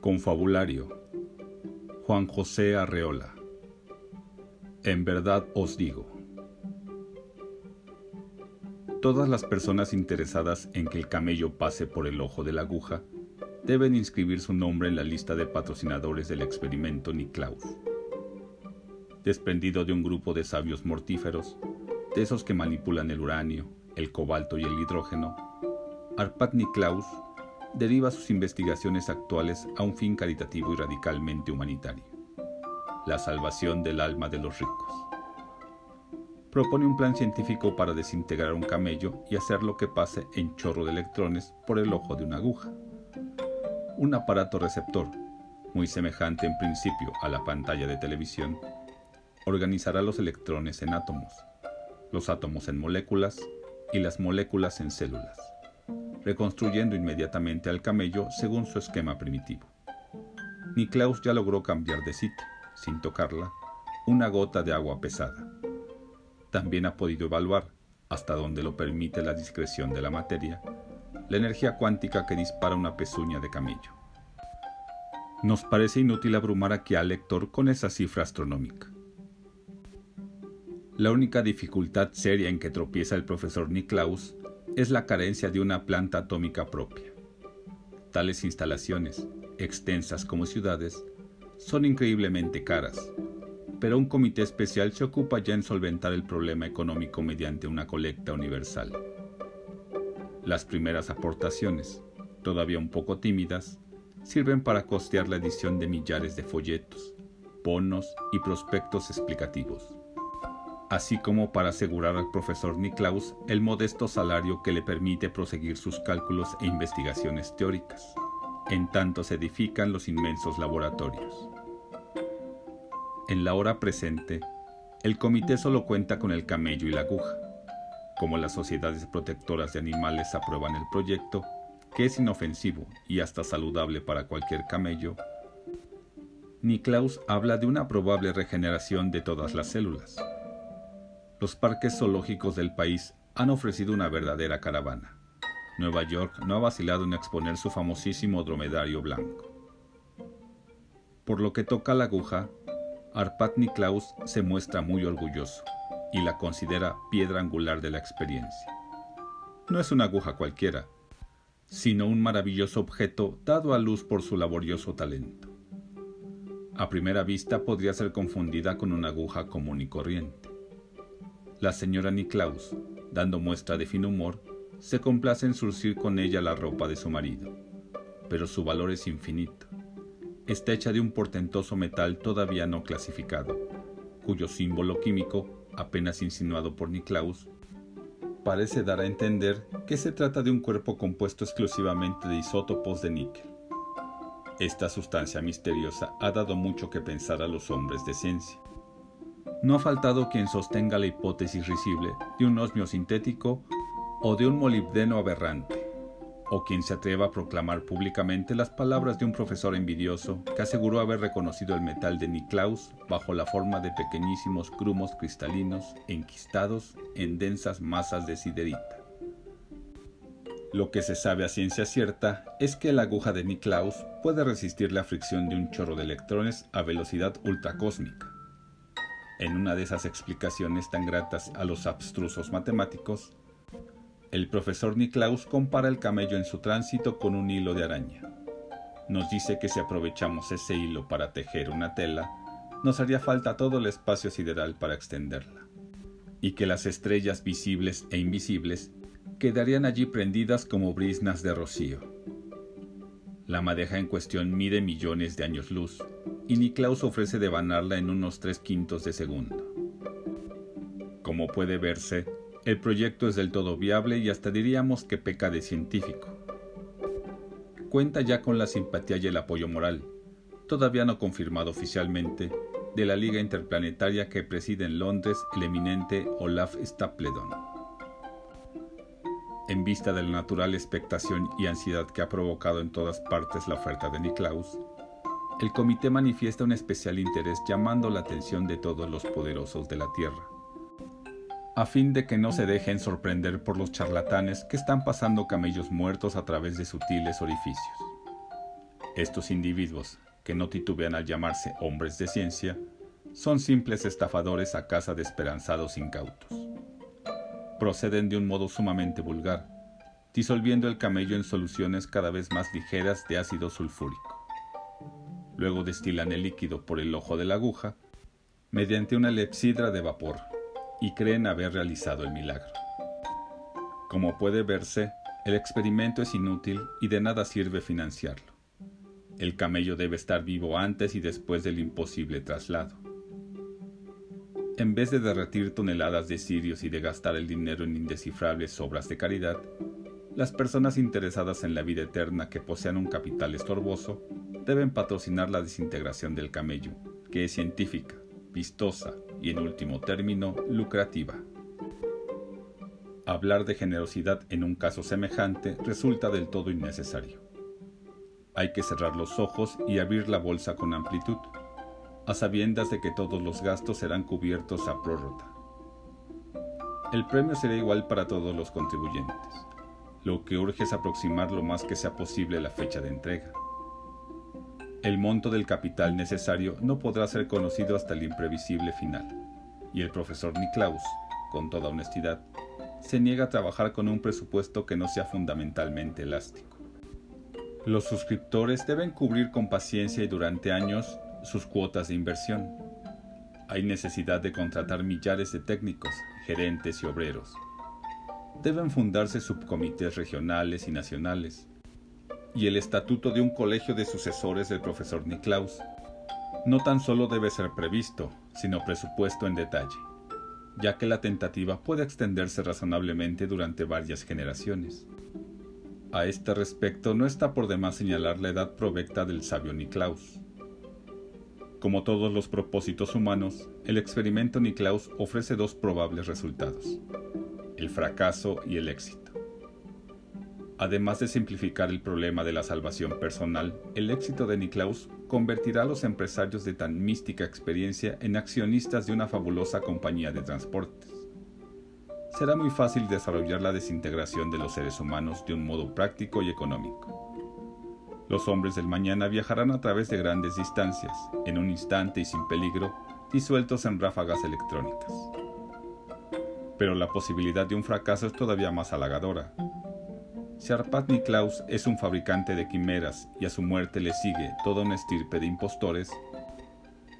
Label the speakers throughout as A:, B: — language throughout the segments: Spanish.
A: Confabulario Juan José Arreola En verdad os digo. Todas las personas interesadas en que el camello pase por el ojo de la aguja deben inscribir su nombre en la lista de patrocinadores del experimento Niklaus. Desprendido de un grupo de sabios mortíferos, de esos que manipulan el uranio, el cobalto y el hidrógeno, Arpad Niklaus deriva sus investigaciones actuales a un fin caritativo y radicalmente humanitario, la salvación del alma de los ricos. Propone un plan científico para desintegrar un camello y hacerlo que pase en chorro de electrones por el ojo de una aguja. Un aparato receptor, muy semejante en principio a la pantalla de televisión, organizará los electrones en átomos, los átomos en moléculas y las moléculas en células reconstruyendo inmediatamente al camello según su esquema primitivo. Niklaus ya logró cambiar de sitio, sin tocarla, una gota de agua pesada. También ha podido evaluar, hasta donde lo permite la discreción de la materia, la energía cuántica que dispara una pezuña de camello. Nos parece inútil abrumar aquí al lector con esa cifra astronómica. La única dificultad seria en que tropieza el profesor Niklaus es la carencia de una planta atómica propia. Tales instalaciones, extensas como ciudades, son increíblemente caras, pero un comité especial se ocupa ya en solventar el problema económico mediante una colecta universal. Las primeras aportaciones, todavía un poco tímidas, sirven para costear la edición de millares de folletos, bonos y prospectos explicativos así como para asegurar al profesor Niklaus el modesto salario que le permite proseguir sus cálculos e investigaciones teóricas, en tanto se edifican los inmensos laboratorios. En la hora presente, el comité solo cuenta con el camello y la aguja. Como las sociedades protectoras de animales aprueban el proyecto, que es inofensivo y hasta saludable para cualquier camello, Niklaus habla de una probable regeneración de todas las células, los parques zoológicos del país han ofrecido una verdadera caravana. Nueva York no ha vacilado en exponer su famosísimo dromedario blanco. Por lo que toca la aguja, Arpad Niklaus se muestra muy orgulloso y la considera piedra angular de la experiencia. No es una aguja cualquiera, sino un maravilloso objeto dado a luz por su laborioso talento. A primera vista podría ser confundida con una aguja común y corriente la señora Niklaus, dando muestra de fino humor, se complace en surcir con ella la ropa de su marido. Pero su valor es infinito. Está hecha de un portentoso metal todavía no clasificado, cuyo símbolo químico, apenas insinuado por Niklaus, parece dar a entender que se trata de un cuerpo compuesto exclusivamente de isótopos de níquel. Esta sustancia misteriosa ha dado mucho que pensar a los hombres de ciencia no ha faltado quien sostenga la hipótesis risible de un osmio sintético o de un molibdeno aberrante, o quien se atreva a proclamar públicamente las palabras de un profesor envidioso que aseguró haber reconocido el metal de Niklaus bajo la forma de pequeñísimos grumos cristalinos enquistados en densas masas de siderita. Lo que se sabe a ciencia cierta es que la aguja de Niklaus puede resistir la fricción de un chorro de electrones a velocidad ultracósmica en una de esas explicaciones tan gratas a los abstrusos matemáticos, el profesor Niklaus compara el camello en su tránsito con un hilo de araña. Nos dice que si aprovechamos ese hilo para tejer una tela, nos haría falta todo el espacio sideral para extenderla, y que las estrellas visibles e invisibles quedarían allí prendidas como brisnas de rocío. La madeja en cuestión mide millones de años luz, y Niklaus ofrece devanarla en unos tres quintos de segundo. Como puede verse, el proyecto es del todo viable y hasta diríamos que peca de científico. Cuenta ya con la simpatía y el apoyo moral, todavía no confirmado oficialmente, de la Liga Interplanetaria que preside en Londres el eminente Olaf Stapledon. En vista de la natural expectación y ansiedad que ha provocado en todas partes la oferta de Niklaus, el comité manifiesta un especial interés llamando la atención de todos los poderosos de la Tierra, a fin de que no se dejen sorprender por los charlatanes que están pasando camellos muertos a través de sutiles orificios. Estos individuos, que no titubean al llamarse hombres de ciencia, son simples estafadores a casa de esperanzados incautos. Proceden de un modo sumamente vulgar, disolviendo el camello en soluciones cada vez más ligeras de ácido sulfúrico. Luego destilan el líquido por el ojo de la aguja mediante una lepsidra de vapor y creen haber realizado el milagro. Como puede verse, el experimento es inútil y de nada sirve financiarlo. El camello debe estar vivo antes y después del imposible traslado. En vez de derretir toneladas de cirios y de gastar el dinero en indescifrables obras de caridad, las personas interesadas en la vida eterna que posean un capital estorboso deben patrocinar la desintegración del camello, que es científica, vistosa y en último término lucrativa. Hablar de generosidad en un caso semejante resulta del todo innecesario. Hay que cerrar los ojos y abrir la bolsa con amplitud, a sabiendas de que todos los gastos serán cubiertos a prórrota. El premio será igual para todos los contribuyentes. Lo que urge es aproximar lo más que sea posible la fecha de entrega. El monto del capital necesario no podrá ser conocido hasta el imprevisible final, y el profesor Niklaus, con toda honestidad, se niega a trabajar con un presupuesto que no sea fundamentalmente elástico. Los suscriptores deben cubrir con paciencia y durante años sus cuotas de inversión. Hay necesidad de contratar millares de técnicos, gerentes y obreros. Deben fundarse subcomités regionales y nacionales, y el estatuto de un colegio de sucesores del profesor Niklaus no tan solo debe ser previsto, sino presupuesto en detalle, ya que la tentativa puede extenderse razonablemente durante varias generaciones. A este respecto no está por demás señalar la edad provecta del sabio Niklaus. Como todos los propósitos humanos, el experimento Niklaus ofrece dos probables resultados, el fracaso y el éxito. Además de simplificar el problema de la salvación personal, el éxito de Niklaus convertirá a los empresarios de tan mística experiencia en accionistas de una fabulosa compañía de transportes. Será muy fácil desarrollar la desintegración de los seres humanos de un modo práctico y económico. Los hombres del mañana viajarán a través de grandes distancias, en un instante y sin peligro, disueltos en ráfagas electrónicas. Pero la posibilidad de un fracaso es todavía más halagadora, si Arpad Niklaus es un fabricante de quimeras y a su muerte le sigue toda una estirpe de impostores,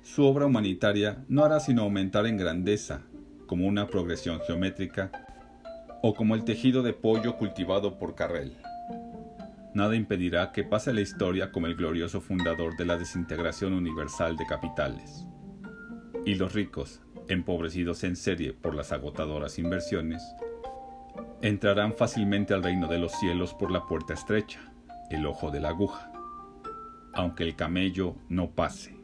A: su obra humanitaria no hará sino aumentar en grandeza, como una progresión geométrica, o como el tejido de pollo cultivado por Carrel. Nada impedirá que pase la historia como el glorioso fundador de la desintegración universal de capitales. Y los ricos, empobrecidos en serie por las agotadoras inversiones, entrarán fácilmente al reino de los cielos por la puerta estrecha, el ojo de la aguja, aunque el camello no pase.